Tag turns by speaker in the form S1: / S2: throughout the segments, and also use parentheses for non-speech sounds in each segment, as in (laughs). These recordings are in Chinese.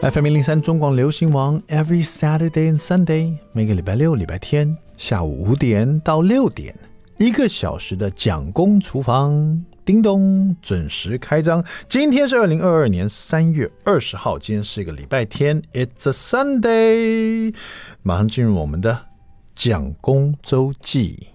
S1: FM 零零三中广流行网，Every Saturday and Sunday，每个礼拜六、礼拜天下午五点到六点，一个小时的蒋公厨房，叮咚准时开张。今天是二零二二年三月二十号，今天是一个礼拜天，It's a Sunday，马上进入我们的蒋公周记。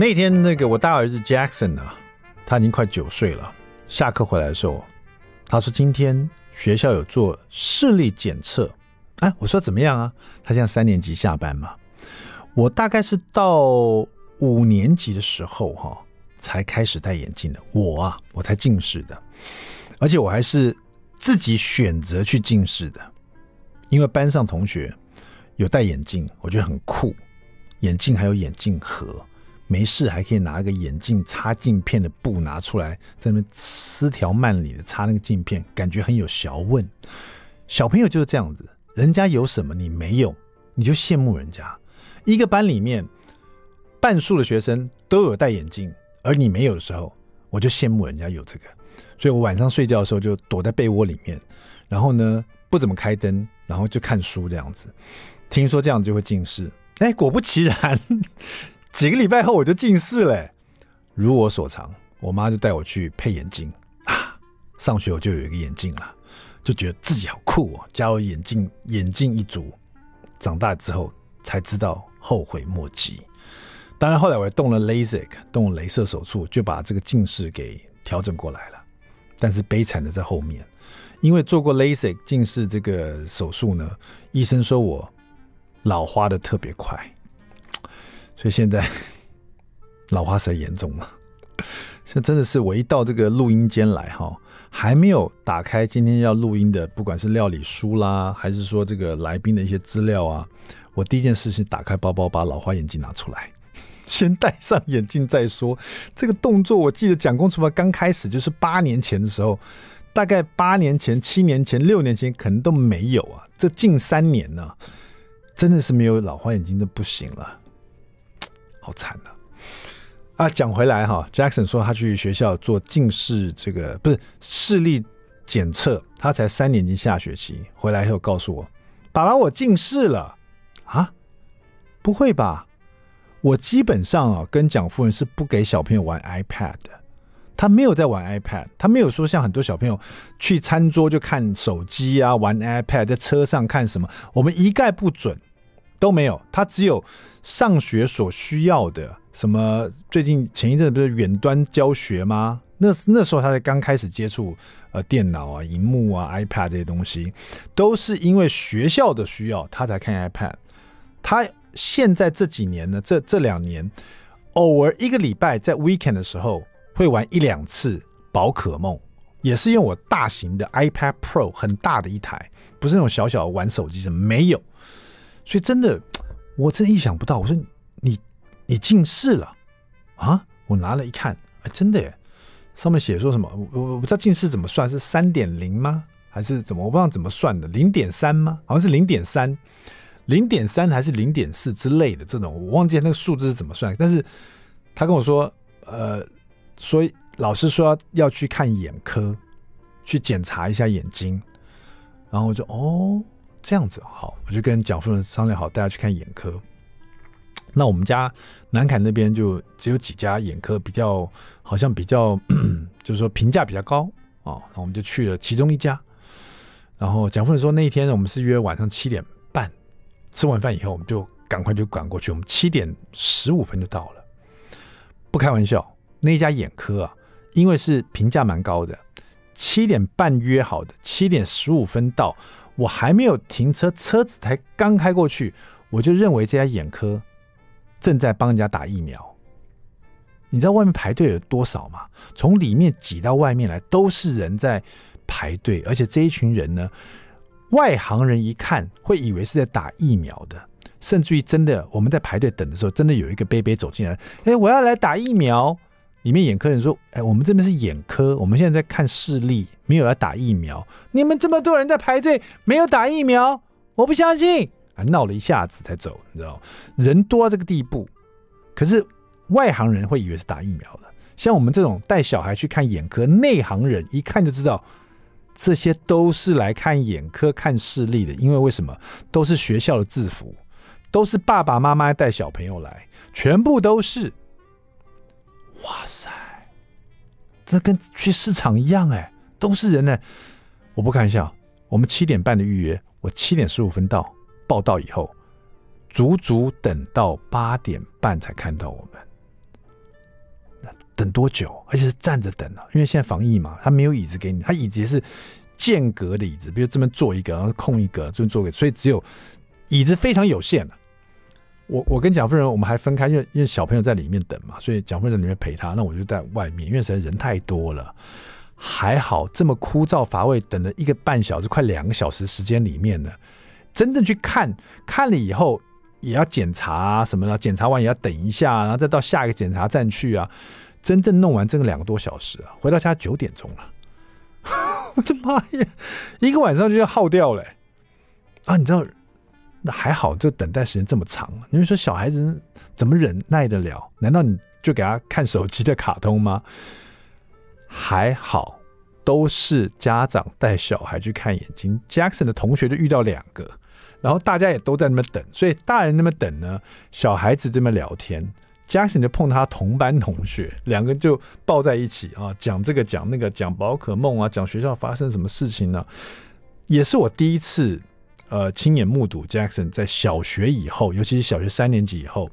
S1: 那天，那个我大儿子 Jackson 呢，他已经快九岁了。下课回来的时候，他说今天学校有做视力检测。哎，我说怎么样啊？他现在三年级下班嘛。我大概是到五年级的时候哈，才开始戴眼镜的。我啊，我才近视的，而且我还是自己选择去近视的，因为班上同学有戴眼镜，我觉得很酷，眼镜还有眼镜盒。没事，还可以拿一个眼镜擦镜片的布拿出来，在那边丝条慢里的擦那个镜片，感觉很有学问。小朋友就是这样子，人家有什么你没有，你就羡慕人家。一个班里面半数的学生都有戴眼镜，而你没有的时候，我就羡慕人家有这个。所以我晚上睡觉的时候就躲在被窝里面，然后呢不怎么开灯，然后就看书这样子。听说这样子就会近视，哎，果不其然。几个礼拜后我就近视了，如我所长，我妈就带我去配眼镜啊。上学我就有一个眼镜了，就觉得自己好酷哦，加入眼镜眼镜一族。长大之后才知道后悔莫及。当然后来我还动了 LASIK，动了镭射手术，就把这个近视给调整过来了。但是悲惨的在后面，因为做过 LASIK 近视这个手术呢，医生说我老花的特别快。所以现在 (laughs) 老花色严重了。这真的是我一到这个录音间来哈，还没有打开今天要录音的，不管是料理书啦，还是说这个来宾的一些资料啊，我第一件事是打开包包，把老花眼镜拿出来，先戴上眼镜再说。这个动作我记得蒋公厨房刚开始就是八年前的时候，大概八年前、七年前、六年前可能都没有啊。这近三年呢，真的是没有老花眼镜都不行了。好惨了啊！讲回来哈，Jackson 说他去学校做近视，这个不是视力检测，他才三年级下学期回来以后告诉我：“爸爸，我近视了啊！”不会吧？我基本上啊，跟蒋夫人是不给小朋友玩 iPad 的。他没有在玩 iPad，他没有说像很多小朋友去餐桌就看手机啊，玩 iPad，在车上看什么，我们一概不准。都没有，他只有上学所需要的什么。最近前一阵不是远端教学吗？那那时候他才刚开始接触呃电脑啊、荧幕啊、iPad 这些东西，都是因为学校的需要他才看 iPad。他现在这几年呢，这这两年偶尔一个礼拜在 weekend 的时候会玩一两次宝可梦，也是用我大型的 iPad Pro 很大的一台，不是那种小小玩手机什么没有。所以真的，(tsk) 我真意想不到。我说你你近视了啊？我拿了一看，哎，真的耶！上面写说什么？我我不知道近视怎么算，是三点零吗？还是怎么？我不知道怎么算的，零点三吗？好像是零点三，零点三还是零点四之类的这种，我忘记那个数字是怎么算。但是他跟我说，呃，所以老师说，要去看眼科，去检查一下眼睛，然后我就哦。这样子好，我就跟蒋夫人商量好，带他去看眼科。那我们家南崁那边就只有几家眼科，比较好像比较，(clears throat) 就是说评价比较高啊。那我们就去了其中一家。然后蒋夫人说，那一天我们是约晚上七点半，吃完饭以后，我们就赶快就赶过去。我们七点十五分就到了。不开玩笑，那一家眼科啊，因为是评价蛮高的，七点半约好的，七点十五分到。我还没有停车，车子才刚开过去，我就认为这家眼科正在帮人家打疫苗。你知道外面排队有多少吗？从里面挤到外面来都是人在排队，而且这一群人呢，外行人一看会以为是在打疫苗的，甚至于真的我们在排队等的时候，真的有一个杯杯走进来，哎，我要来打疫苗。里面眼科人说：“哎，我们这边是眼科，我们现在在看视力，没有要打疫苗。你们这么多人在排队，没有打疫苗，我不相信。啊闹了一下子才走，你知道，人多到这个地步。可是外行人会以为是打疫苗的，像我们这种带小孩去看眼科，内行人一看就知道，这些都是来看眼科看视力的。因为为什么？都是学校的制服，都是爸爸妈妈带小朋友来，全部都是。哇塞，这跟去市场一样哎，都是人呢。我不开玩笑，我们七点半的预约，我七点十五分到。报到以后，足足等到八点半才看到我们。等多久？而且是站着等啊，因为现在防疫嘛，他没有椅子给你，他椅子也是间隔的椅子，比如这边坐一个，然后空一个，这边坐一个，所以只有椅子非常有限了。我我跟蒋夫人我们还分开，因为因为小朋友在里面等嘛，所以蒋夫人在里面陪他，那我就在外面，因为实在人太多了。还好这么枯燥乏味，等了一个半小时，快两个小时时间里面呢。真正去看看了以后，也要检查什么的，检查完也要等一下，然后再到下一个检查站去啊。真正弄完这个两个多小时啊，回到家九点钟了。(laughs) 我的妈呀，一个晚上就要耗掉了啊！你知道，那还好，这等待时间这么长。你会说小孩子怎么忍耐得了？难道你就给他看手机的卡通吗？还好。都是家长带小孩去看眼睛，Jackson 的同学就遇到两个，然后大家也都在那边等，所以大人那边等呢，小孩子这边聊天，Jackson 就碰他同班同学，两个就抱在一起啊，讲这个讲那个，讲宝可梦啊，讲学校发生什么事情呢、也是我第一次呃亲眼目睹 Jackson 在小学以后，尤其是小学三年级以后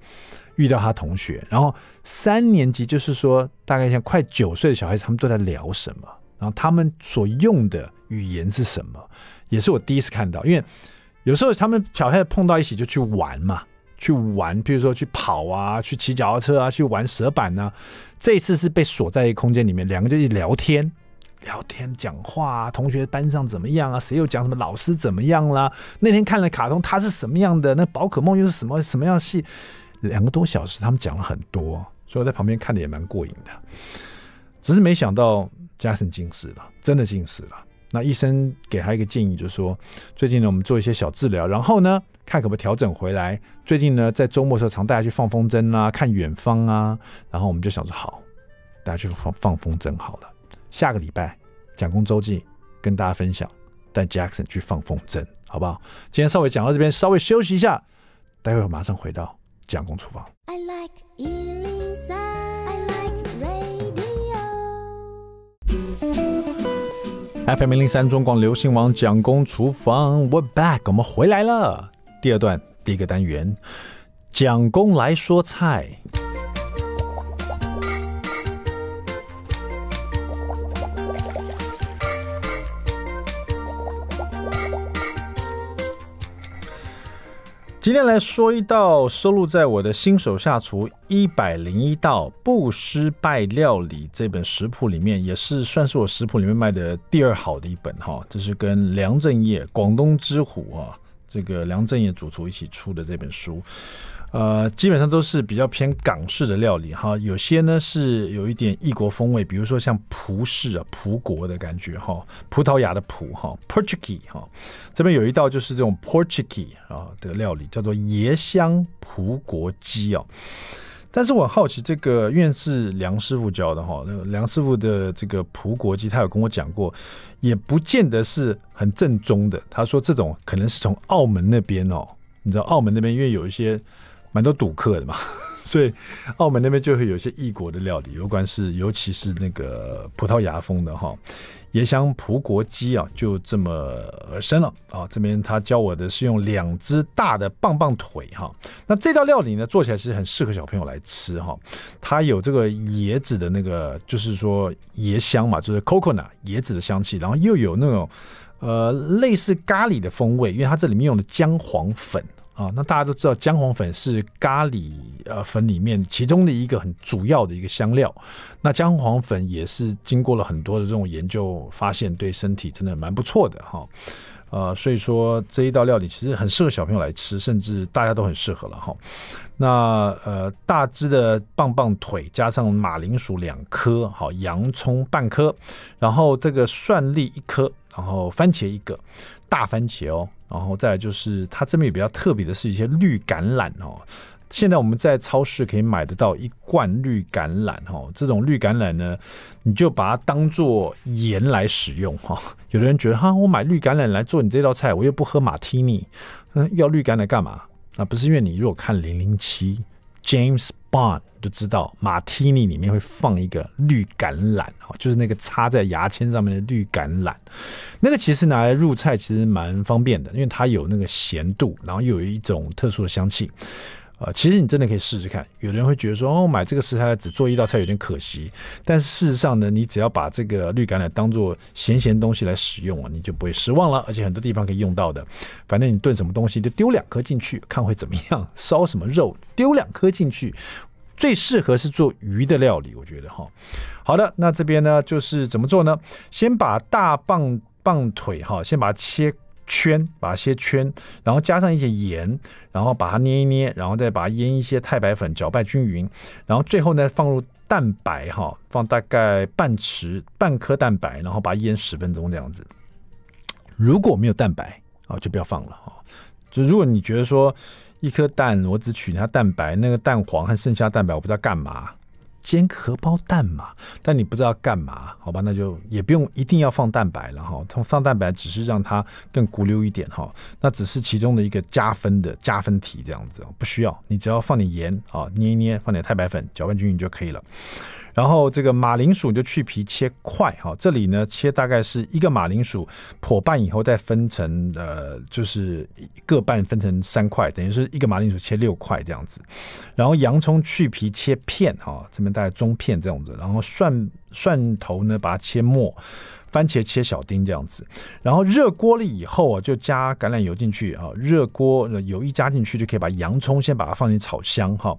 S1: 遇到他同学，然后三年级就是说大概像快九岁的小孩子，他们都在聊什么？然后他们所用的语言是什么，也是我第一次看到。因为有时候他们小孩碰到一起就去玩嘛，去玩，比如说去跑啊，去骑脚踏车啊，去玩蛇板呢、啊。这一次是被锁在一个空间里面，两个就一聊天，聊天讲话、啊，同学班上怎么样啊？谁又讲什么？老师怎么样啦？那天看了卡通，他是什么样的？那宝可梦又是什么什么样戏？两个多小时，他们讲了很多，所以我在旁边看的也蛮过瘾的。只是没想到。Jackson 近视了，真的近视了。那医生给他一个建议，就是说，最近呢，我们做一些小治疗，然后呢，看可不可以调整回来。最近呢，在周末时候，常带他去放风筝啊，看远方啊。然后我们就想说，好，大家去放放风筝好了。下个礼拜蒋公周记跟大家分享，带 Jackson 去放风筝，好不好？今天稍微讲到这边，稍微休息一下，待会儿马上回到蒋公厨房。I like FM 零零三中广流行网蒋公厨房，We're back，我们回来了。第二段第一个单元，蒋公来说菜。今天来说一道收录在我的新手下厨一百零一道不失败料理这本食谱里面，也是算是我食谱里面卖的第二好的一本哈。这是跟梁振业广东之虎啊，这个梁振业主厨一起出的这本书。呃，基本上都是比较偏港式的料理哈，有些呢是有一点异国风味，比如说像葡式啊，葡国的感觉哈，葡萄牙的葡哈，Portuguese 哈，这边有一道就是这种 Portuguese 啊的料理，叫做椰香葡国鸡啊。但是我好奇这个，因为是梁师傅教的哈，梁师傅的这个葡国鸡，他有跟我讲过，也不见得是很正宗的。他说这种可能是从澳门那边哦，你知道澳门那边因为有一些。蛮多赌客的嘛，(laughs) 所以澳门那边就会有一些异国的料理，有关是尤其是那个葡萄牙风的哈，椰香葡国鸡啊，就这么而生了啊。这边他教我的是用两只大的棒棒腿哈，那这道料理呢，做起来是很适合小朋友来吃哈。它有这个椰子的那个，就是说椰香嘛，就是 coconut 椰子的香气，然后又有那种呃类似咖喱的风味，因为它这里面用的姜黄粉。啊，那大家都知道姜黄粉是咖喱呃粉里面其中的一个很主要的一个香料。那姜黄粉也是经过了很多的这种研究，发现对身体真的蛮不错的哈。呃，所以说这一道料理其实很适合小朋友来吃，甚至大家都很适合了哈。那呃，大只的棒棒腿加上马铃薯两颗，好，洋葱半颗，然后这个蒜粒一颗，然后番茄一个。大番茄哦，然后再来就是它这边也比较特别的是一些绿橄榄哦。现在我们在超市可以买得到一罐绿橄榄哦，这种绿橄榄呢，你就把它当做盐来使用哈。(laughs) 有的人觉得哈，我买绿橄榄来做你这道菜，我又不喝马提尼，嗯，要绿橄榄干嘛？那不是因为你如果看零零七 James Bond 就知道马提尼里面会放一个绿橄榄哦，就是那个插在牙签上面的绿橄榄，那个其实拿来入菜其实蛮方便的，因为它有那个咸度，然后又有一种特殊的香气。啊，其实你真的可以试试看。有人会觉得说，哦，买这个食材只做一道菜有点可惜。但是事实上呢，你只要把这个绿橄榄当做咸咸东西来使用啊，你就不会失望了。而且很多地方可以用到的。反正你炖什么东西就丢两颗进去，看会怎么样。烧什么肉丢两颗进去，最适合是做鱼的料理，我觉得哈。好的，那这边呢就是怎么做呢？先把大棒棒腿哈，先把它切。圈，把它切圈，然后加上一些盐，然后把它捏一捏，然后再把它腌一些太白粉，搅拌均匀，然后最后呢放入蛋白哈，放大概半匙半颗蛋白，然后把它腌十分钟这样子。如果没有蛋白啊，就不要放了哈。就如果你觉得说一颗蛋我只取它蛋白，那个蛋黄和剩下蛋白我不知道干嘛。煎荷包蛋嘛，但你不知道干嘛，好吧？那就也不用一定要放蛋白了哈。放蛋白只是让它更咕溜一点哈，那只是其中的一个加分的加分题这样子，不需要。你只要放点盐啊，捏一捏，放点太白粉，搅拌均匀就可以了。然后这个马铃薯就去皮切块哈，这里呢切大概是一个马铃薯剖半以后再分成呃，就是各半分成三块，等于是一个马铃薯切六块这样子。然后洋葱去皮切片哈，这边大概中片这样子。然后蒜蒜头呢把它切末，番茄切小丁这样子。然后热锅了以后啊，就加橄榄油进去啊，热锅油一加进去就可以把洋葱先把它放进炒香哈。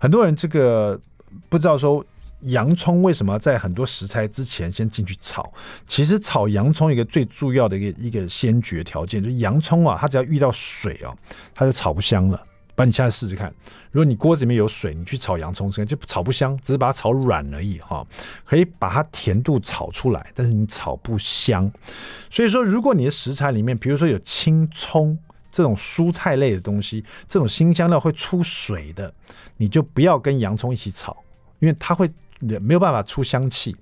S1: 很多人这个不知道说。洋葱为什么在很多食材之前先进去炒？其实炒洋葱一个最重要的一个一个先决条件，就是洋葱啊，它只要遇到水啊，它就炒不香了。不然你现在试试看，如果你锅子里面有水，你去炒洋葱，就炒不香，只是把它炒软而已哈。可以把它甜度炒出来，但是你炒不香。所以说，如果你的食材里面，比如说有青葱这种蔬菜类的东西，这种辛香料会出水的，你就不要跟洋葱一起炒，因为它会。没有办法出香气，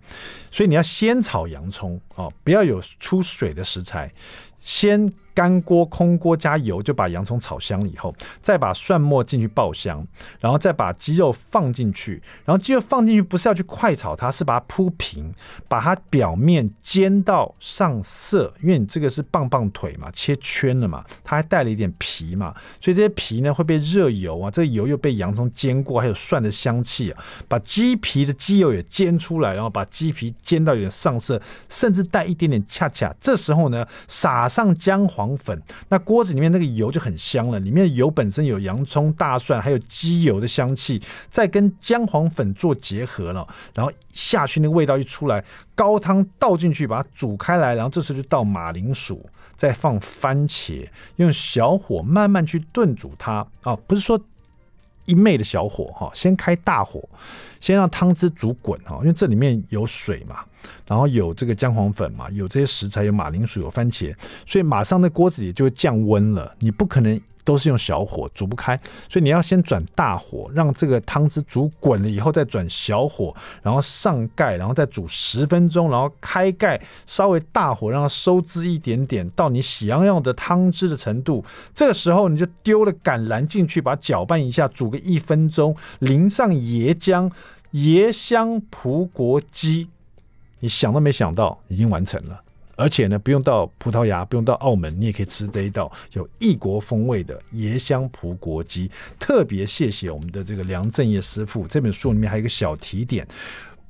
S1: 所以你要先炒洋葱啊，不要有出水的食材，先。干锅空锅加油，就把洋葱炒香了以后，再把蒜末进去爆香，然后再把鸡肉放进去，然后鸡肉放进去不是要去快炒它，是把它铺平，把它表面煎到上色，因为你这个是棒棒腿嘛，切圈了嘛，它还带了一点皮嘛，所以这些皮呢会被热油啊，这个油又被洋葱煎过，还有蒜的香气啊，把鸡皮的鸡油也煎出来，然后把鸡皮煎到有点上色，甚至带一点点恰恰，这时候呢撒上姜黄。黄粉，那锅子里面那个油就很香了。里面油本身有洋葱、大蒜，还有鸡油的香气，再跟姜黄粉做结合了，然后下去那个味道一出来，高汤倒进去把它煮开来，然后这时候就倒马铃薯，再放番茄，用小火慢慢去炖煮它啊，不是说。一昧的小火哈，先开大火，先让汤汁煮滚哈，因为这里面有水嘛，然后有这个姜黄粉嘛，有这些食材，有马铃薯，有番茄，所以马上那锅子里就降温了，你不可能。都是用小火煮不开，所以你要先转大火，让这个汤汁煮滚了以后再转小火，然后上盖，然后再煮十分钟，然后开盖，稍微大火让它收汁一点点，到你喜欢用的汤汁的程度。这个时候你就丢了橄榄进去，把它搅拌一下，煮个一分钟，淋上椰浆，椰香葡国鸡，你想都没想到，已经完成了。而且呢，不用到葡萄牙，不用到澳门，你也可以吃这一道有异国风味的椰香葡国鸡。特别谢谢我们的这个梁正业师傅。这本书里面还有一个小提点：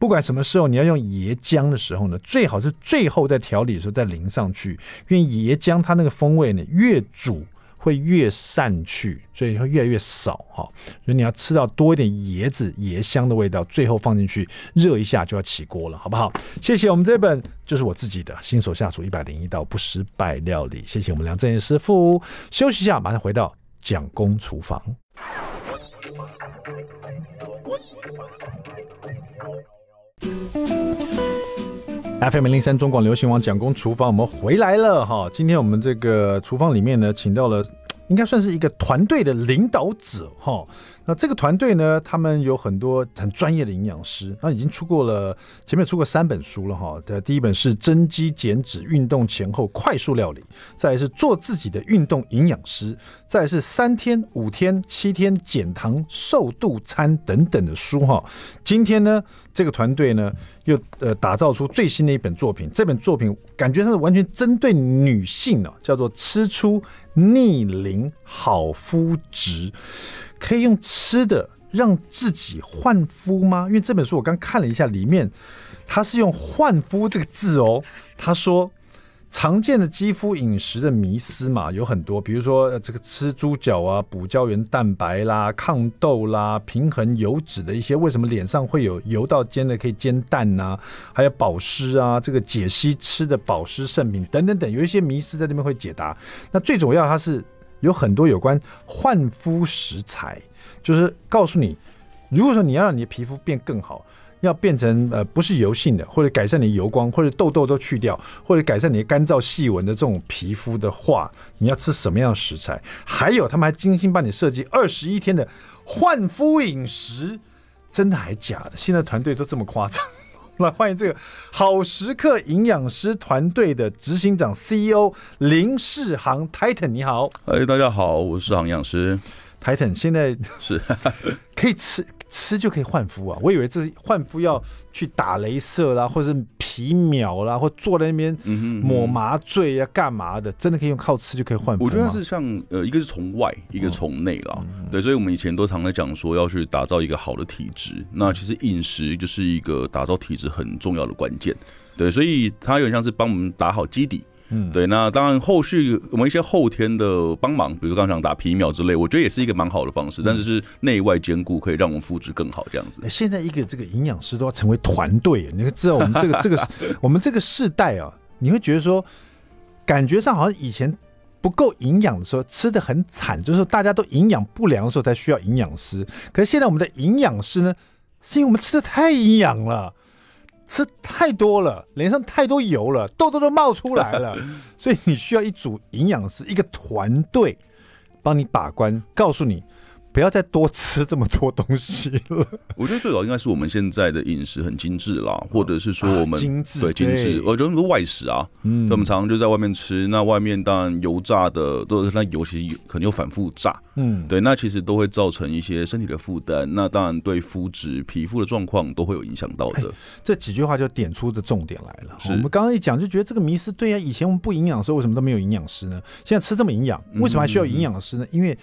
S1: 不管什么时候你要用椰浆的时候呢，最好是最后在调理的时候再淋上去，因为椰浆它那个风味呢，越煮。会越散去，所以会越来越少哈。所以你要吃到多一点椰子椰香的味道，最后放进去热一下就要起锅了，好不好？谢谢我们这本就是我自己的新手下厨一百零一道不失败料理。谢谢我们梁正业师傅。休息一下，马上回到蒋公厨房。FM 零三中广流行网蒋公厨房，我们回来了哈。今天我们这个厨房里面呢，请到了应该算是一个团队的领导者哈。那这个团队呢，他们有很多很专业的营养师，那已经出过了前面出过三本书了哈。的第一本是增肌减脂运动前后快速料理，再是做自己的运动营养师，再是三天、五天、七天减糖瘦肚餐等等的书哈。今天呢，这个团队呢又呃打造出最新的一本作品，这本作品感觉上是完全针对女性的，叫做吃出逆龄好肤质。可以用吃的让自己焕肤吗？因为这本书我刚看了一下，里面它是用“焕肤”这个字哦。他说，常见的肌肤饮食的迷思嘛，有很多，比如说这个吃猪脚啊，补胶原蛋白啦，抗痘啦，平衡油脂的一些，为什么脸上会有油到煎的可以煎蛋呐、啊？还有保湿啊，这个解析吃的保湿圣品等等等，有一些迷思在这边会解答。那最主要，它是。有很多有关焕肤食材，就是告诉你，如果说你要让你的皮肤变更好，要变成呃不是油性的，或者改善你油光，或者痘痘都去掉，或者改善你的干燥细纹的这种皮肤的话，你要吃什么样的食材？还有他们还精心帮你设计二十一天的焕肤饮食，真的还假的？现在团队都这么夸张。(laughs) 来欢迎这个好食课营养师团队的执行长 CEO 林世航 Titan，你好，
S2: 哎，大家好，我是世航营养师
S1: Titan，现在
S2: 是 (laughs)
S1: 可以吃。吃就可以换肤啊！我以为这是换肤要去打镭射啦，或者是皮秒啦，或坐在那边抹麻醉呀、啊，干嘛的？真的可以用靠吃就可以换肤？
S2: 我觉得是像呃，一个是从外，一个从内啦。对，所以我们以前都常在讲说要去打造一个好的体质。那其实饮食就是一个打造体质很重要的关键。对，所以它有点像是帮我们打好基底。嗯，对，那当然后续我们一些后天的帮忙，比如刚刚讲打皮秒之类，我觉得也是一个蛮好的方式，但是是内外兼顾，可以让我们肤质更好这样子。
S1: 欸，现在一个这个营养师都要成为团队，你会知道我们这个 (laughs) 这个我们这个世代啊，你会觉得说，感觉上好像以前不够营养的时候吃的很惨，就是大家都营养不良的时候才需要营养师，可是现在我们的营养师呢，是因为我们吃的太营养了。吃太多了，脸上太多油了，痘痘都冒出来了，(laughs) 所以你需要一组营养师，一个团队帮你把关，告诉你。不要再多吃这么多东西了。(laughs)
S2: 我觉得最早应该是我们现在的饮食很精致啦，或者是说我们
S1: 精致
S2: 对精致。我觉得外食啊，嗯，我们常常就在外面吃，那外面当然油炸的都是那油其实可能又反复炸，嗯，对，那其实都会造成一些身体的负担，那当然对肤质、皮肤的状况都会有影响到的。
S1: 这几句话就点出的重点来了。我们刚刚一讲就觉得这个迷思对呀，以前我们不营养的时候为什么都没有营养师呢？现在吃这么营养，为什么还需要营养师呢？因为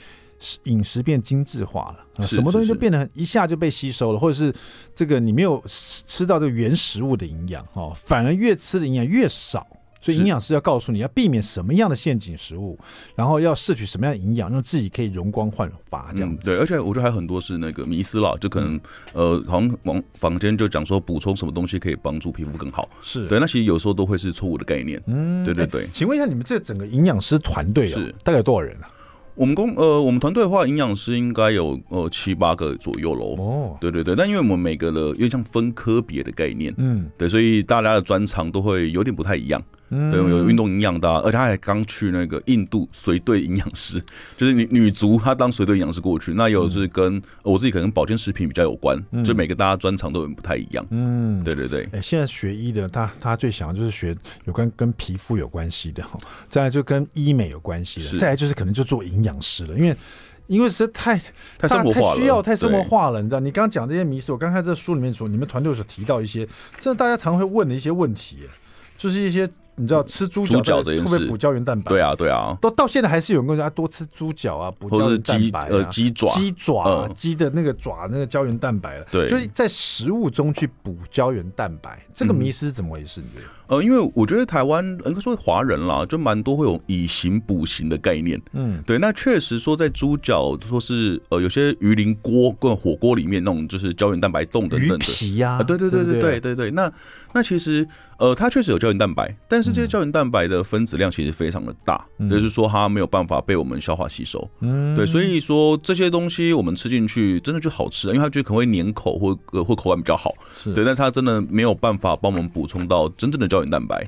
S1: 饮食变精致化了，什么东西就变得一下就被吸收了，或者是这个你没有吃到这个原食物的营养哦，反而越吃的营养越少。所以营养师要告诉你要避免什么样的陷阱食物，然后要摄取什么样的营养，让自己可以容光焕发这样、嗯。
S2: 对，而且我觉得还有很多是那个迷思啦，就可能呃，好像网坊间就讲说补充什么东西可以帮助皮肤更好，是对，那其实有时候都会是错误的概念。嗯，对对对。
S1: 请问一下，你们这整个营养师团队是大概有多少人啊？
S2: 我们公呃，我们团队的话，营养师应该有呃七八个左右喽。哦，对对对，但因为我们每个的有点像分科别的概念，嗯，对，所以大家的专长都会有点不太一样。嗯，对，有运动营养的，而且他还刚去那个印度随队营养师，(laughs) 就是女女足，她当随队营养师过去。那有是跟我自己可能保健食品比较有关，就每个大家专长都有不太一样。嗯，对对对。
S1: 哎，现在学医的，他他最想要就是学有关跟皮肤有关系的哈，再来就跟医美有关系的，再来就是可能就做营养师了，因为因为实在太
S2: 太生活化了，
S1: 需要太生活化了，你知道？你刚刚讲这些迷思，我刚看这书里面说，你们团队所提到一些，这大家常会问的一些问题，就是一些。你知道吃猪脚会不会补胶原蛋白？
S2: 对啊，对啊，
S1: 到到现在还是有人跟我说多吃猪脚啊，补胶原蛋白啊，
S2: 呃，鸡爪、
S1: 鸡爪、鸡的那个爪那个胶原蛋白了。对，就是在食物中去补胶原蛋白，这个迷失是怎么回事？
S2: 呃，因为我觉得台湾应该说华人啦，就蛮多会有以形补形的概念。嗯，对，那确实说在猪脚，说是呃有些鱼鳞锅跟火锅里面那种就是胶原蛋白冻等等的
S1: 皮呀、
S2: 啊，对对对对对对对。那那其实呃它确实有胶原蛋白，但是这些胶原蛋白的分子量其实非常的大，嗯、就是说它没有办法被我们消化吸收。嗯，对，所以说这些东西我们吃进去真的就好吃，因为它就可能会粘口或呃或口感比较好。是对，但是它真的没有办法帮我们补充到真正的胶。原蛋白，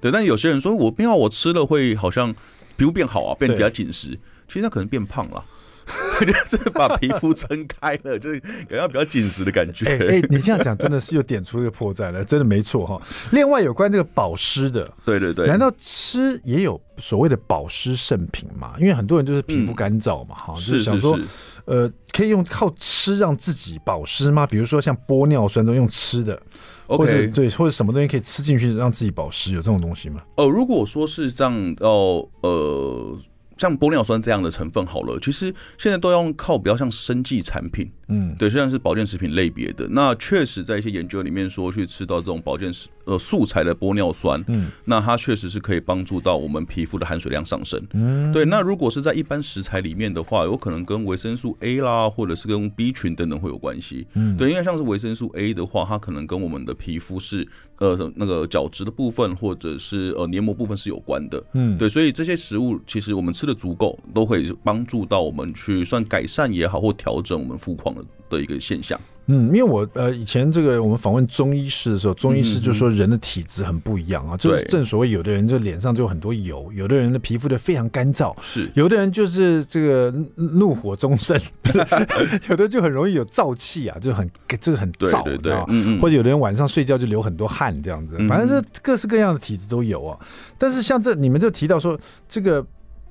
S2: 对，但有些人说我不要，我吃了会好像皮肤变好啊，变得比较紧实，其实它可能变胖了，(laughs) 就是把皮肤撑开了，就是感觉比较紧实的感觉。哎、
S1: 欸欸，你这样讲真的是又点出一个破绽了，真的没错哈。(laughs) 另外有关这个保湿的，
S2: 对对对，
S1: 难道吃也有所谓的保湿圣品吗？因为很多人就是皮肤干燥嘛，哈、嗯，就是想说，呃，可以用靠吃让自己保湿吗？比如说像玻尿酸都用吃的。或者.对，或者什么东西可以吃进去让自己保湿，有这种东西吗？
S2: 呃，如果说是这样，哦，呃。像玻尿酸这样的成分好了，其实现在都要靠比较像生技产品，嗯，对，虽然是保健食品类别的。那确实在一些研究里面说，去吃到这种保健食呃素材的玻尿酸，嗯，那它确实是可以帮助到我们皮肤的含水量上升，嗯，对。那如果是在一般食材里面的话，有可能跟维生素 A 啦，或者是跟 B 群等等会有关系，嗯，对，因为像是维生素 A 的话，它可能跟我们的皮肤是呃那个角质的部分或者是呃黏膜部分是有关的，嗯，对，所以这些食物其实我们吃的足够，都可以帮助到我们去算改善也好，或调整我们肤况的的一个现象。
S1: 嗯，因为我呃以前这个我们访问中医师的时候，中医师就说人的体质很不一样啊，就是正所谓有的人就脸上就有很多油，有的人的皮肤就非常干燥，是有的人就是这个怒火中生，(laughs) (laughs) 有的就很容易有燥气啊，就很这个很燥，对对，嗯嗯，或者有的人晚上睡觉就流很多汗这样子，反正这各式各样的体质都有啊。但是像这你们就提到说这个。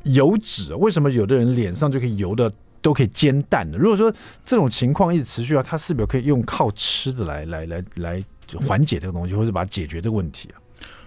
S1: 油脂为什么有的人脸上就可以油的都可以煎蛋的？如果说这种情况一直持续啊，它是不是可以用靠吃的来来来来缓解这个东西，或者把它解决这个问题啊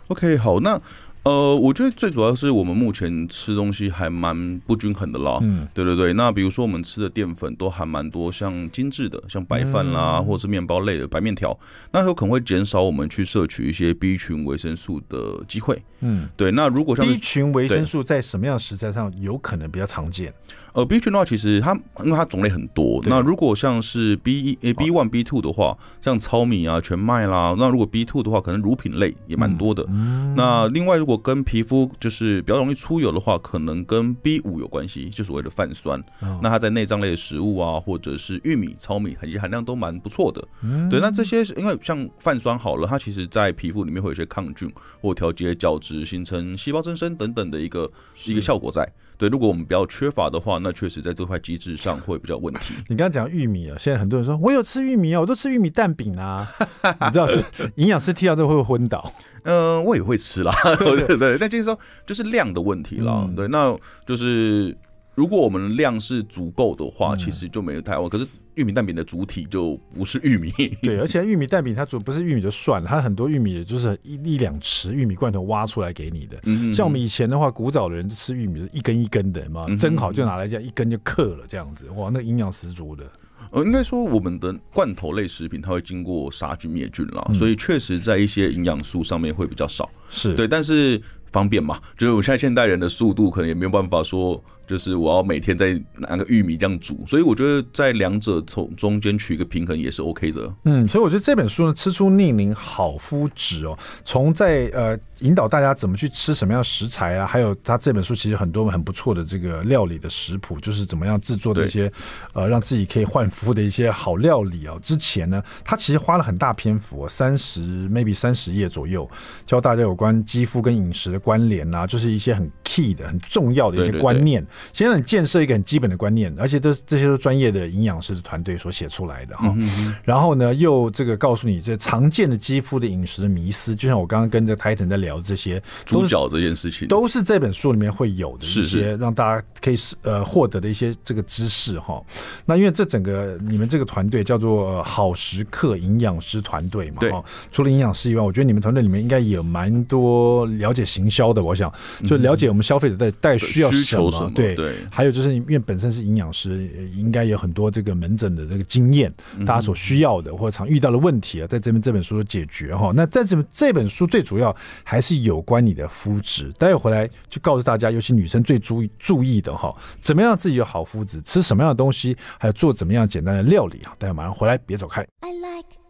S2: ？OK，好，那。呃，我觉得最主要是我们目前吃东西还蛮不均衡的啦。嗯，对对对。那比如说我们吃的淀粉都还蛮多，像精致的，像白饭啦，嗯、或者是面包类的白面条，那有可能会减少我们去摄取一些 B 群维生素的机会。嗯，对。那如果像
S1: B 群维生素在什么样的食材上有可能比较常见？
S2: 呃，B 群的话，其实它因为它种类很多。那如果像是 B 一、B one、B two 的话，像糙米啊、全麦啦，那如果 B two 的话，可能乳品类也蛮多的。嗯、那另外，如果跟皮肤就是比较容易出油的话，可能跟 B 五有关系，就所谓的泛酸。哦、那它在内脏类的食物啊，或者是玉米、糙米，含含量都蛮不错的。嗯、对，那这些因为像泛酸好了，它其实在皮肤里面会有一些抗菌或调节角质、形成细胞增生等等的一个一个效果在。对，如果我们比较缺乏的话，那确实在这块机制上会比较问题。(laughs)
S1: 你刚刚讲玉米啊，现在很多人说我有吃玉米啊，我都吃玉米蛋饼啊，(laughs) 你知道，营养师听到都会昏倒。
S2: 嗯、(laughs) 呃，我也会吃啦，对对对，但就是说就是量的问题啦。嗯、对，那就是如果我们量是足够的话，其实就没有太晚。可是。玉米蛋饼的主体就不是玉米，
S1: 对，(laughs) 而且玉米蛋饼它主不是玉米就算了，它很多玉米就是一一两匙玉米罐头挖出来给你的。嗯、哼像我们以前的话，古早的人就吃玉米一根一根的嘛，蒸好就拿来这样一根就嗑了这样子，哇，那营养十足的。
S2: 呃，应该说我们的罐头类食品它会经过杀菌灭菌啦，嗯、所以确实在一些营养素上面会比较少，是对，但是方便嘛，就是我现在现代人的速度可能也没有办法说。就是我要每天再拿个玉米这样煮，所以我觉得在两者从中间取一个平衡也是 OK 的。
S1: 嗯，所以我觉得这本书呢，吃出逆龄好肤质哦，从在呃引导大家怎么去吃什么样的食材啊，还有他这本书其实很多很不错的这个料理的食谱，就是怎么样制作的一些呃让自己可以换肤的一些好料理啊。之前呢，他其实花了很大篇幅，三十 maybe 三十页左右，教大家有关肌肤跟饮食的关联啊，就是一些很 key 的、很重要的一些观念。先让你建设一个很基本的观念，而且这这些都是专业的营养师的团队所写出来的哈。嗯、然后呢，又这个告诉你这常见的肌肤的饮食的迷思，就像我刚刚跟这 Titan 在聊这些
S2: 猪脚这件事情，
S1: 都是这本书里面会有的一些让大家可以呃获得的一些这个知识哈。那因为这整个你们这个团队叫做好时刻营养师团队嘛，对除了营养师以外，我觉得你们团队里面应该也有蛮多了解行销的。我想就了解我们消费者在带需要什么，对。对对。还有就是因为本身是营养师，应该有很多这个门诊的这个经验，大家所需要的或者常遇到的问题啊，在这边这本书的解决哈。那在这这本书最主要还是有关你的肤质，待会回来就告诉大家，尤其女生最注意注意的哈，怎么样自己有好肤质，吃什么样的东西，还有做怎么样简单的料理啊。待会马上回来，别走开。I like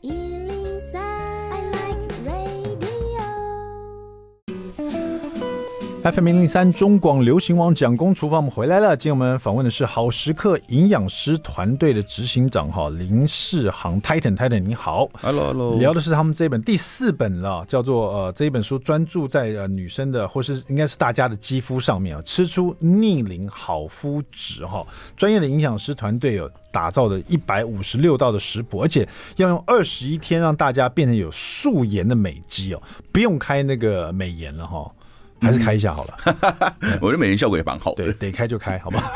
S1: FM 零零三中广流行网蒋公厨房，我们回来了。今天我们访问的是好食课营养师团队的执行长哈林世航 Titan Titan，你好
S2: ，Hello Hello，
S1: 聊的是他们这本第四本了，叫做呃这一本书专注在呃女生的或是应该是大家的肌肤上面啊，吃出逆龄好肤质哈，专业的营养师团队有打造的一百五十六道的食谱，而且要用二十一天让大家变成有素颜的美肌哦，不用开那个美颜了哈。还是开一下好了，(laughs)
S2: 我觉得美颜效果也蛮好的。
S1: 对，得开就开，好不好？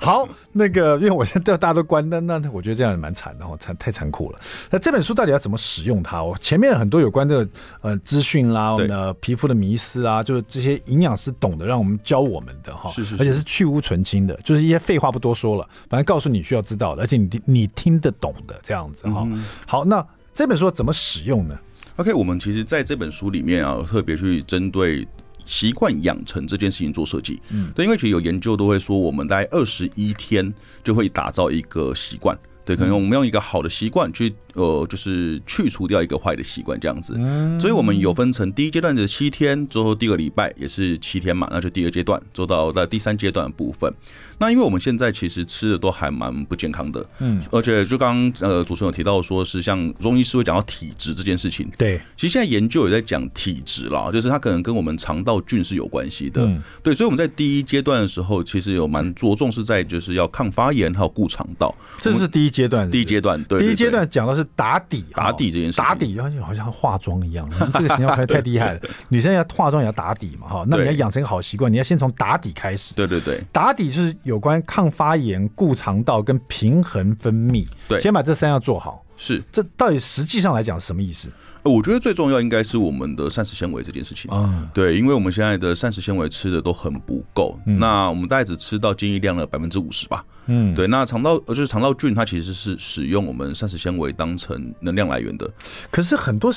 S1: (laughs) 好，那个，因为我现在大家都关灯，那我觉得这样也蛮惨的，残太残酷了。那这本书到底要怎么使用它？我前面很多有关这个呃资讯啦，我们的皮肤的迷思啊，就是这些营养师懂得让我们教我们的哈，是是，而且是去污存清的，就是一些废话不多说了，反正告诉你需要知道的，而且你你听得懂的这样子哈。好，那这本书怎么使用呢
S2: ？OK，我们其实在这本书里面啊，特别去针对。习惯养成这件事情做设计，嗯，对，因为其实有研究都会说，我们大概二十一天就会打造一个习惯。对，可能我们用一个好的习惯去，呃，就是去除掉一个坏的习惯，这样子。所以，我们有分成第一阶段的七天，之后第二个礼拜也是七天嘛，那就第二阶段做到在第三阶段的部分。那因为我们现在其实吃的都还蛮不健康的，嗯，而且就刚刚呃主持人有提到说是像中医师会讲到体质这件事情，
S1: 对，
S2: 其实现在研究也在讲体质啦，就是它可能跟我们肠道菌是有关系的，对，所以我们在第一阶段的时候，其实有蛮着重是在就是要抗发炎还有顾肠道，
S1: 这是第一阶段。
S2: 第一阶段，对，
S1: 第一阶段讲的是打底，
S2: 打底这件事，
S1: 打底好像好像化妆一样，(laughs) 这个形象太厉害了。(laughs) 女生要化妆也要打底嘛，哈，那你要养成一个好习惯，你要先从打底开始。
S2: 对对对，
S1: 打底就是有关抗发炎、固肠道跟平衡分泌。对，先把这三样做好。
S2: 是，
S1: 这到底实际上来讲是什么意思？
S2: 我觉得最重要应该是我们的膳食纤维这件事情啊，对，因为我们现在的膳食纤维吃的都很不够，那我们大概只吃到建议量的百分之五十吧，嗯，对，那肠道呃就是肠道菌它其实是使用我们膳食纤维当成能量来源的，
S1: 可是很多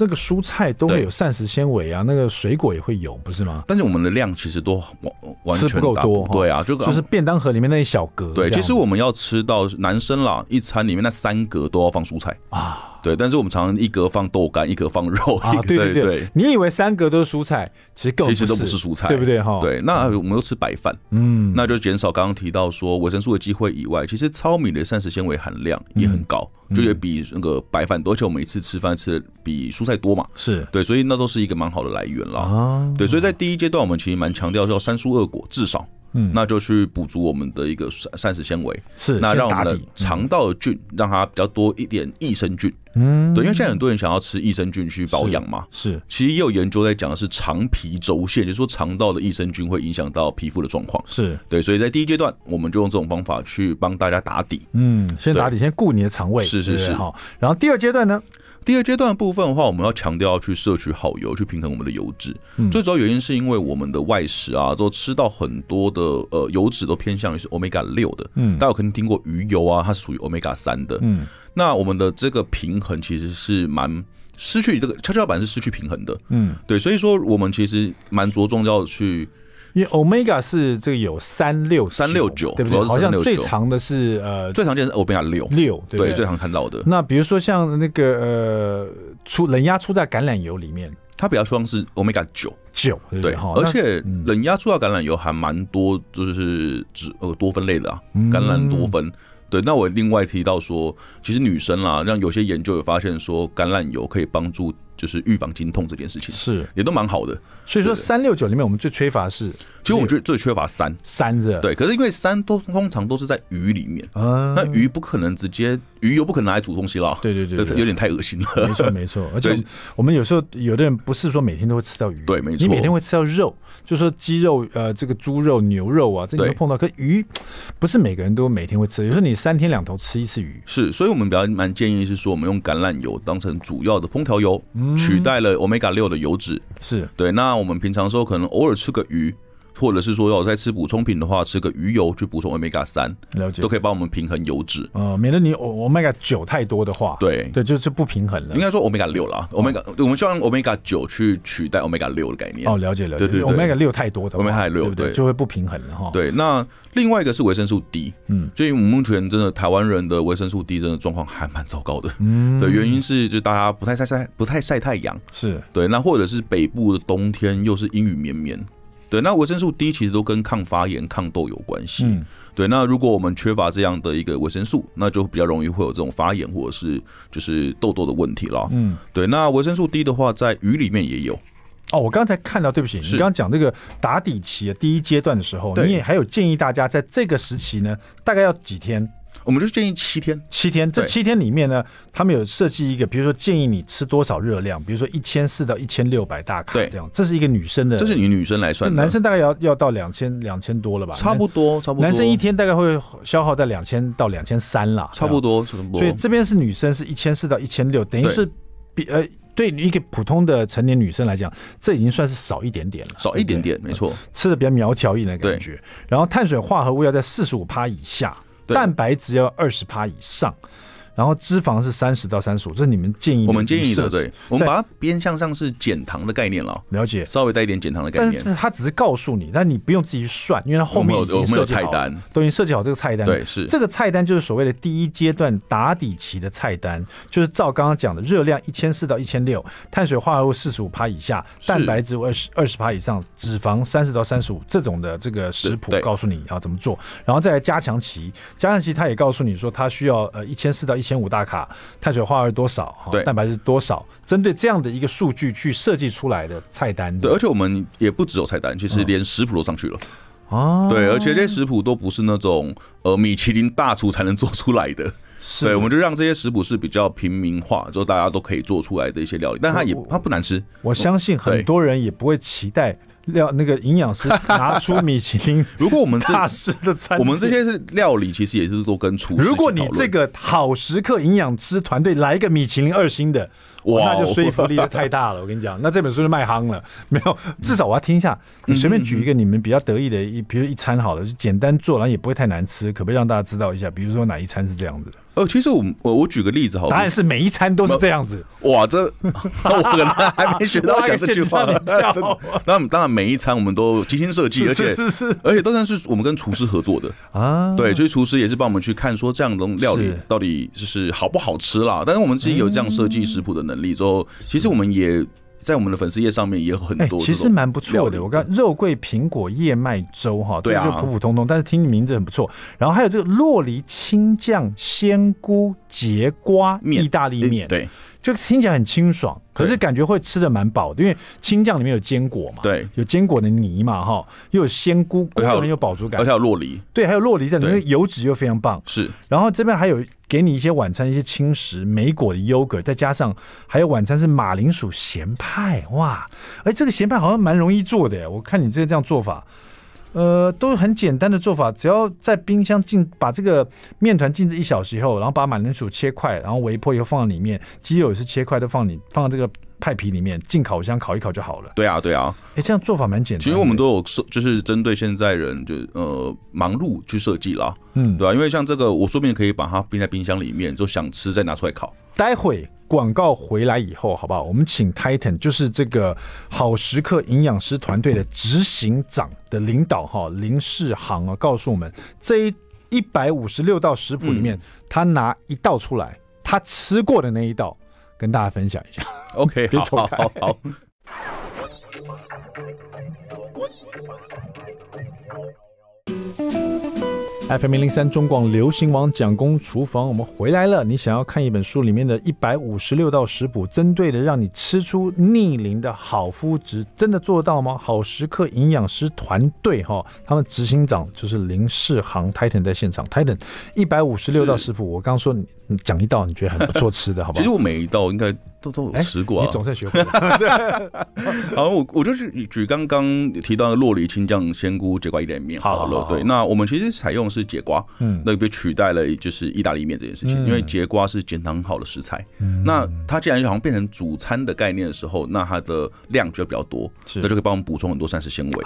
S1: 那个蔬菜都会有膳食纤维啊，那个水果也会有，不是吗？
S2: 但是我们的量其实都完完全
S1: 够多，
S2: 对啊，就
S1: 就是便当盒里面那一小格，
S2: 对，其实我们要吃到男生啦，一餐里面那三格都要放蔬菜啊。对，但是我们常常一格放豆干，一格放肉啊。(laughs) 对对对，
S1: 你以为三格都是蔬菜，其实
S2: 其实都不是蔬菜，对不对哈？对，那我们又吃白饭，嗯，那就减少刚刚提到说维生素的机会以外，其实糙米的膳食纤维含量也很高，就也比那个白饭多，而且我们一次吃饭吃的比蔬菜多嘛，是。对，所以那都是一个蛮好的来源啦。啊，对，所以在第一阶段我们其实蛮强调要三蔬二果至少。嗯，那就去补足我们的一个膳膳食纤维，是那让我们的肠道的菌让它比较多一点益生菌，嗯，对，因为现在很多人想要吃益生菌去保养嘛，是，其实也有研究在讲的是肠皮轴线，就是说肠道的益生菌会影响到皮肤的状况，是。对，所以在第一阶段我们就用这种方法去帮大家打底，嗯，
S1: 先打底，先顾你的肠胃，是是是，好，然后第二阶段呢？
S2: 第二阶段的部分的话，我们要强调要去摄取好油，去平衡我们的油脂。嗯、最主要原因是因为我们的外食啊，都吃到很多的呃油脂都偏向于是 omega 六的。嗯，大家有可能听过鱼油啊，它是属于 omega 三的。嗯，那我们的这个平衡其实是蛮失去这个跷跷板是失去平衡的。嗯，对，所以说我们其实蛮着重要去。
S1: 因为 Omega 是这个有三六
S2: 三六九，
S1: 对不对？好像最长的是呃，
S2: 最常见是 Omega 六六，对，最常看到的。
S1: 那比如说像那个呃，出冷压出在橄榄油里面，
S2: 它比较像是 Omega 九
S1: 九，对。
S2: 而且冷压出榨橄榄油还蛮多，就是脂呃多酚类的啊，橄榄多酚。对，那我另外提到说，其实女生啦，让有些研究有发现说，橄榄油可以帮助。就是预防经痛这件事情是。也都蛮好的，
S1: 所以说三六九里面我们最缺乏是，
S2: 其实我觉得最缺乏三。
S1: 三是，
S2: 对，可是因为三都通常都是在鱼里面啊，那鱼不可能直接鱼又不可能拿来煮东西了，对对对，有点太恶心了，
S1: 没错没错，(laughs) 而且我们有时候有的人不是说每天都会吃到鱼，对，没错，你每天会吃到肉，就说鸡肉呃这个猪肉牛肉啊，这你会碰到，可鱼不是每个人都每天会吃，有时候你三天两头吃一次鱼，
S2: 是，所以我们比较蛮建议是说我们用橄榄油当成主要的烹调油。取代了 omega 六的油脂，是对。那我们平常说可能偶尔吃个鱼，或者是说要再吃补充品的话，吃个鱼油去补充 Omega 三，
S1: 了解，
S2: 都可以帮我们平衡油脂。
S1: 呃，免得你 Omega 九太多的话，
S2: 对
S1: 对，就是不平衡了。
S2: 应该说 Omega 六啦，Omega 我们希望 Omega 九去取代 Omega 六的概念。
S1: 哦，了解了解，对对，Omega 六太多的
S2: ，Omega 六对
S1: 就会不平衡了哈。
S2: 对，那另外一个是维生素 D，嗯，所以我们目前真的台湾人的维生素 D 真的状况还蛮糟糕的。嗯，对，原因是就大家不太晒晒，不太晒太阳，
S1: 是
S2: 对，那或者是北部的冬天又是阴雨绵绵。对，那维生素 D 其实都跟抗发炎、抗痘有关系。嗯，对，那如果我们缺乏这样的一个维生素，那就比较容易会有这种发炎或者是就是痘痘的问题了。嗯，对，那维生素 D 的话，在鱼里面也有。
S1: 哦，我刚才看到，对不起，你刚刚讲这个打底期的第一阶段的时候，你也还有建议大家在这个时期呢，大概要几天？
S2: 我们就建议七天，
S1: 七天。这七天里面呢，他们有设计一个，比如说建议你吃多少热量，比如说一千四到一千六百大卡这样。这是一个女生的，
S2: 这是你女生来算的，
S1: 男生大概要要到两千两千多了吧？
S2: 差不多，差不多。
S1: 男生一天大概会消耗在两千到两千三了，
S2: 差不多，差不多。
S1: 所以这边是女生是一千四到一千六，等于是比呃，对于一个普通的成年女生来讲，这已经算是少一点点了，
S2: 少一点点，没错，
S1: 吃的比较苗条一点的感觉。然后碳水化合物要在四十五趴以下。蛋白质要二十趴以上。然后脂肪是三十到三十五，这是你们建议。
S2: 我们建议的，对，我们把它边向上是减糖的概念了。
S1: 了解，
S2: 稍微带一点减糖的概念。
S1: 但是它只是告诉你，但你不用自己去算，因为它后面已经设计好，有菜单，都已经设计好这个菜单。
S2: 对，是
S1: 这个菜单就是所谓的第一阶段打底期的菜单，就是照刚刚讲的热量一千四到一千六，碳水化合物四十五趴以下，蛋白质二十二十趴以上，脂肪三十到三十五这种的这个食谱，告诉你要怎么做。然后再来加强期，加强期它也告诉你说，它需要呃一千四到一千五大卡。碳水化合物多少？对，蛋白质多少？针对这样的一个数据去设计出来的菜单。
S2: 对，而且我们也不只有菜单，其实连食谱都上去了。哦，对，而且这些食谱都不是那种呃米其林大厨才能做出来的。是，对，我们就让这些食谱是比较平民化，就大家都可以做出来的一些料理，但它也它不难吃。
S1: 我相信很多人也不会期待。料那个营养师 (laughs) 拿出米其林，(laughs)
S2: 如果我们
S1: 大师的餐，
S2: 我们这些是料理，其实也是都跟厨师。
S1: 如果你这个好食客营养师团队来一个米其林二星的，哇，那就说服力太大了。(laughs) 我跟你讲，那这本书就卖夯了。(laughs) 没有，至少我要听一下。你随便举一个你们比较得意的一，比如一餐好了，就简单做，然后也不会太难吃，可不可以让大家知道一下？比如说哪一餐是这样子的？
S2: 哦，其实我我我举个例子好，答
S1: 案是每一餐都是这样子。
S2: 哇，这我可能还没学到讲这句话。(laughs) 那当然每一餐我们都精心设计，而且是是，而且当然是我们跟厨师合作的啊。对，所以厨师也是帮我们去看说这样的料理到底就是好不好吃啦。但是我们自己有这样设计食谱的能力之后，其实我们也。在我们的粉丝页上面也有很多，
S1: 其实蛮不错的。我刚肉桂苹果燕麦粥哈，这个就普普通通，但是听名字很不错。然后还有这个洛梨青酱鲜菇节瓜意大利面，对，就听起来很清爽，可是感觉会吃的蛮饱的，因为青酱里面有坚果嘛，对，有坚果的泥嘛哈，又有鲜菇，菇很有饱足感，
S2: 而且还有洛梨，
S1: 对，还有洛梨在里面，油脂又非常棒，
S2: 是。
S1: 然后这边还有。给你一些晚餐一些轻食，莓果的优格，再加上还有晚餐是马铃薯咸派，哇！哎，这个咸派好像蛮容易做的，我看你这个这样做法，呃，都很简单的做法，只要在冰箱静把这个面团静置一小时以后，然后把马铃薯切块，然后微波以后放到里面，鸡肉也是切块都放里放到这个。派皮里面进烤箱烤一烤就好了。
S2: 对啊，对啊，
S1: 哎，这样做法蛮简单。
S2: 其实我们都有设，就是针对现在人就呃忙碌去设计啦。嗯，对啊，因为像这个，我说不定可以把它冰在冰箱里面，就想吃再拿出来烤。
S1: 待会广告回来以后，好不好？我们请 Titan，就是这个好食课营养师团队的执行长的领导哈林世航啊，告诉我们这一百五十六道食谱里面，嗯、他拿一道出来，他吃过的那一道。跟大家分享一下
S2: ，OK，(laughs) 别走开，好，好，好。
S1: FM 零零三中广流行网蒋公厨房，我们回来了。你想要看一本书里面的一百五十六道食谱，针对的让你吃出逆龄的好肤质，真的做到吗？好食课营养师团队哈，他们执行长就是林世航 Titan 在现场，Titan 一百五十六道食谱，我刚刚说你讲一道你觉得很不错吃的，好不好？
S2: 其实我每一道应该。都都有吃过啊！
S1: 你总算学会了。对，(laughs)
S2: 好，我我就是举刚刚提到的洛梨青酱鲜菇节瓜意大利面好了。对，那我们其实采用的是节瓜，嗯，那被取代了就是意大利面这件事情，因为节瓜是减糖好的食材。那它既然好像变成主餐的概念的时候，那它的量就比较多，那就可以帮我们补充很多膳食纤维。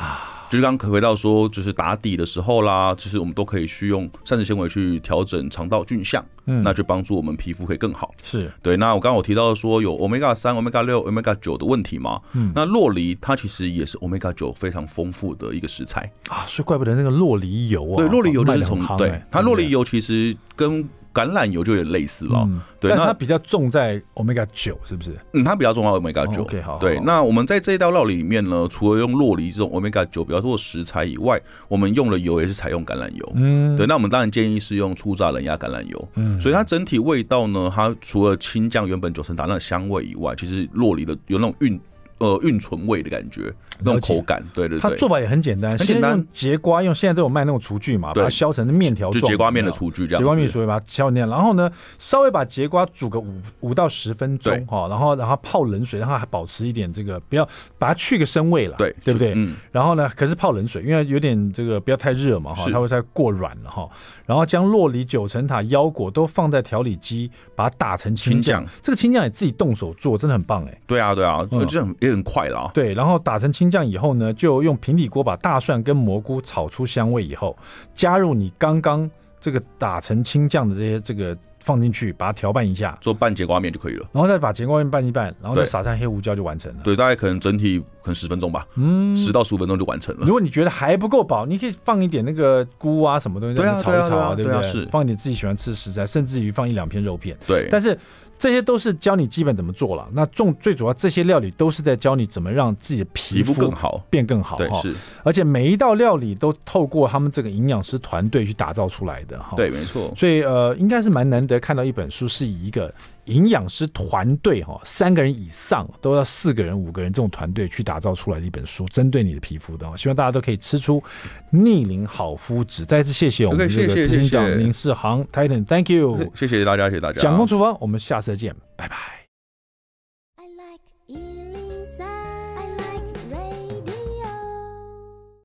S2: 就是刚刚回到说，就是打底的时候啦，就是我们都可以去用膳食纤维去调整肠道菌相，嗯，那就帮助我们皮肤可以更好。
S1: 是
S2: 对。那我刚刚我提到说有 Omega 三、Omega 六、Omega 九的问题嘛，嗯，那洛梨它其实也是 Omega 九非常丰富的一个食材
S1: 啊，所以怪不得那个洛梨油啊，
S2: 对，洛梨油就是从对它洛梨油其实跟橄榄油就有点类似了，嗯、对，
S1: 但它比较重在 Omega 九，是不是？
S2: 嗯，它比较重在 Omega 九。
S1: OK，好。
S2: 对，那我们在这一道料理里面呢，除了用洛梨这种 Omega 九比较多的食材以外，我们用的油也是采用橄榄油。嗯，对，那我们当然建议是用初榨冷压橄榄油。嗯，所以它整体味道呢，它除了青酱原本九层塔那个香味以外，其实洛梨的有那种韵。呃，韵醇味的感觉，那种口感，对对对。
S1: 它做法也很简单，很简单。用櫛瓜，用现在都有卖那种厨具嘛，把它削成面条状，
S2: 就节瓜面的厨具这样。
S1: 节瓜面所以把它削成，然后呢，稍微把节瓜煮个五五到十分钟哈，然后然后泡冷水，让它还保持一点这个，不要把它去个生味了，对对不对？嗯。然后呢，可是泡冷水，因为有点这个不要太热嘛哈，它会太过软了哈。然后将洛梨、九层塔、腰果都放在调理机，把它打成清酱。这个清酱也自己动手做，真的很棒哎。
S2: 对啊对啊，这样也很快啦。
S1: 对。然后打成青酱以后呢，就用平底锅把大蒜跟蘑菇炒出香味以后，加入你刚刚这个打成青酱的这些这个放进去，把它调拌一下，
S2: 做半截瓜面就可以了。
S1: 然后再把櫛瓜面拌一拌，然后再撒上黑胡椒就完成了。
S2: 对，大概可能整体可能十分钟吧，嗯，十到十五分钟就完成了。
S1: 如果你觉得还不够饱，你可以放一点那个菇啊什么东西，在炒一炒啊，对不对？
S2: 是
S1: 放一点自己喜欢吃的食材，甚至于放一两片肉片。
S2: 对，
S1: 但是。这些都是教你基本怎么做了。那重最主要这些料理都是在教你怎么让自己的皮肤
S2: 更好，
S1: 变更好。
S2: 对，是。
S1: 而且每一道料理都透过他们这个营养师团队去打造出来的哈。
S2: 对，没错。
S1: 所以呃，应该是蛮难得看到一本书是以一个。营养师团队哈，三个人以上都要四个人、五个人这种团队去打造出来的一本书，针对你的皮肤的，希望大家都可以吃出逆龄好肤质。再次谢谢我们这个执行长林世航 Titan，Thank you，(laughs)
S2: 谢谢大家，谢谢大家。
S1: 蒋公厨房，我们下次再见，拜拜。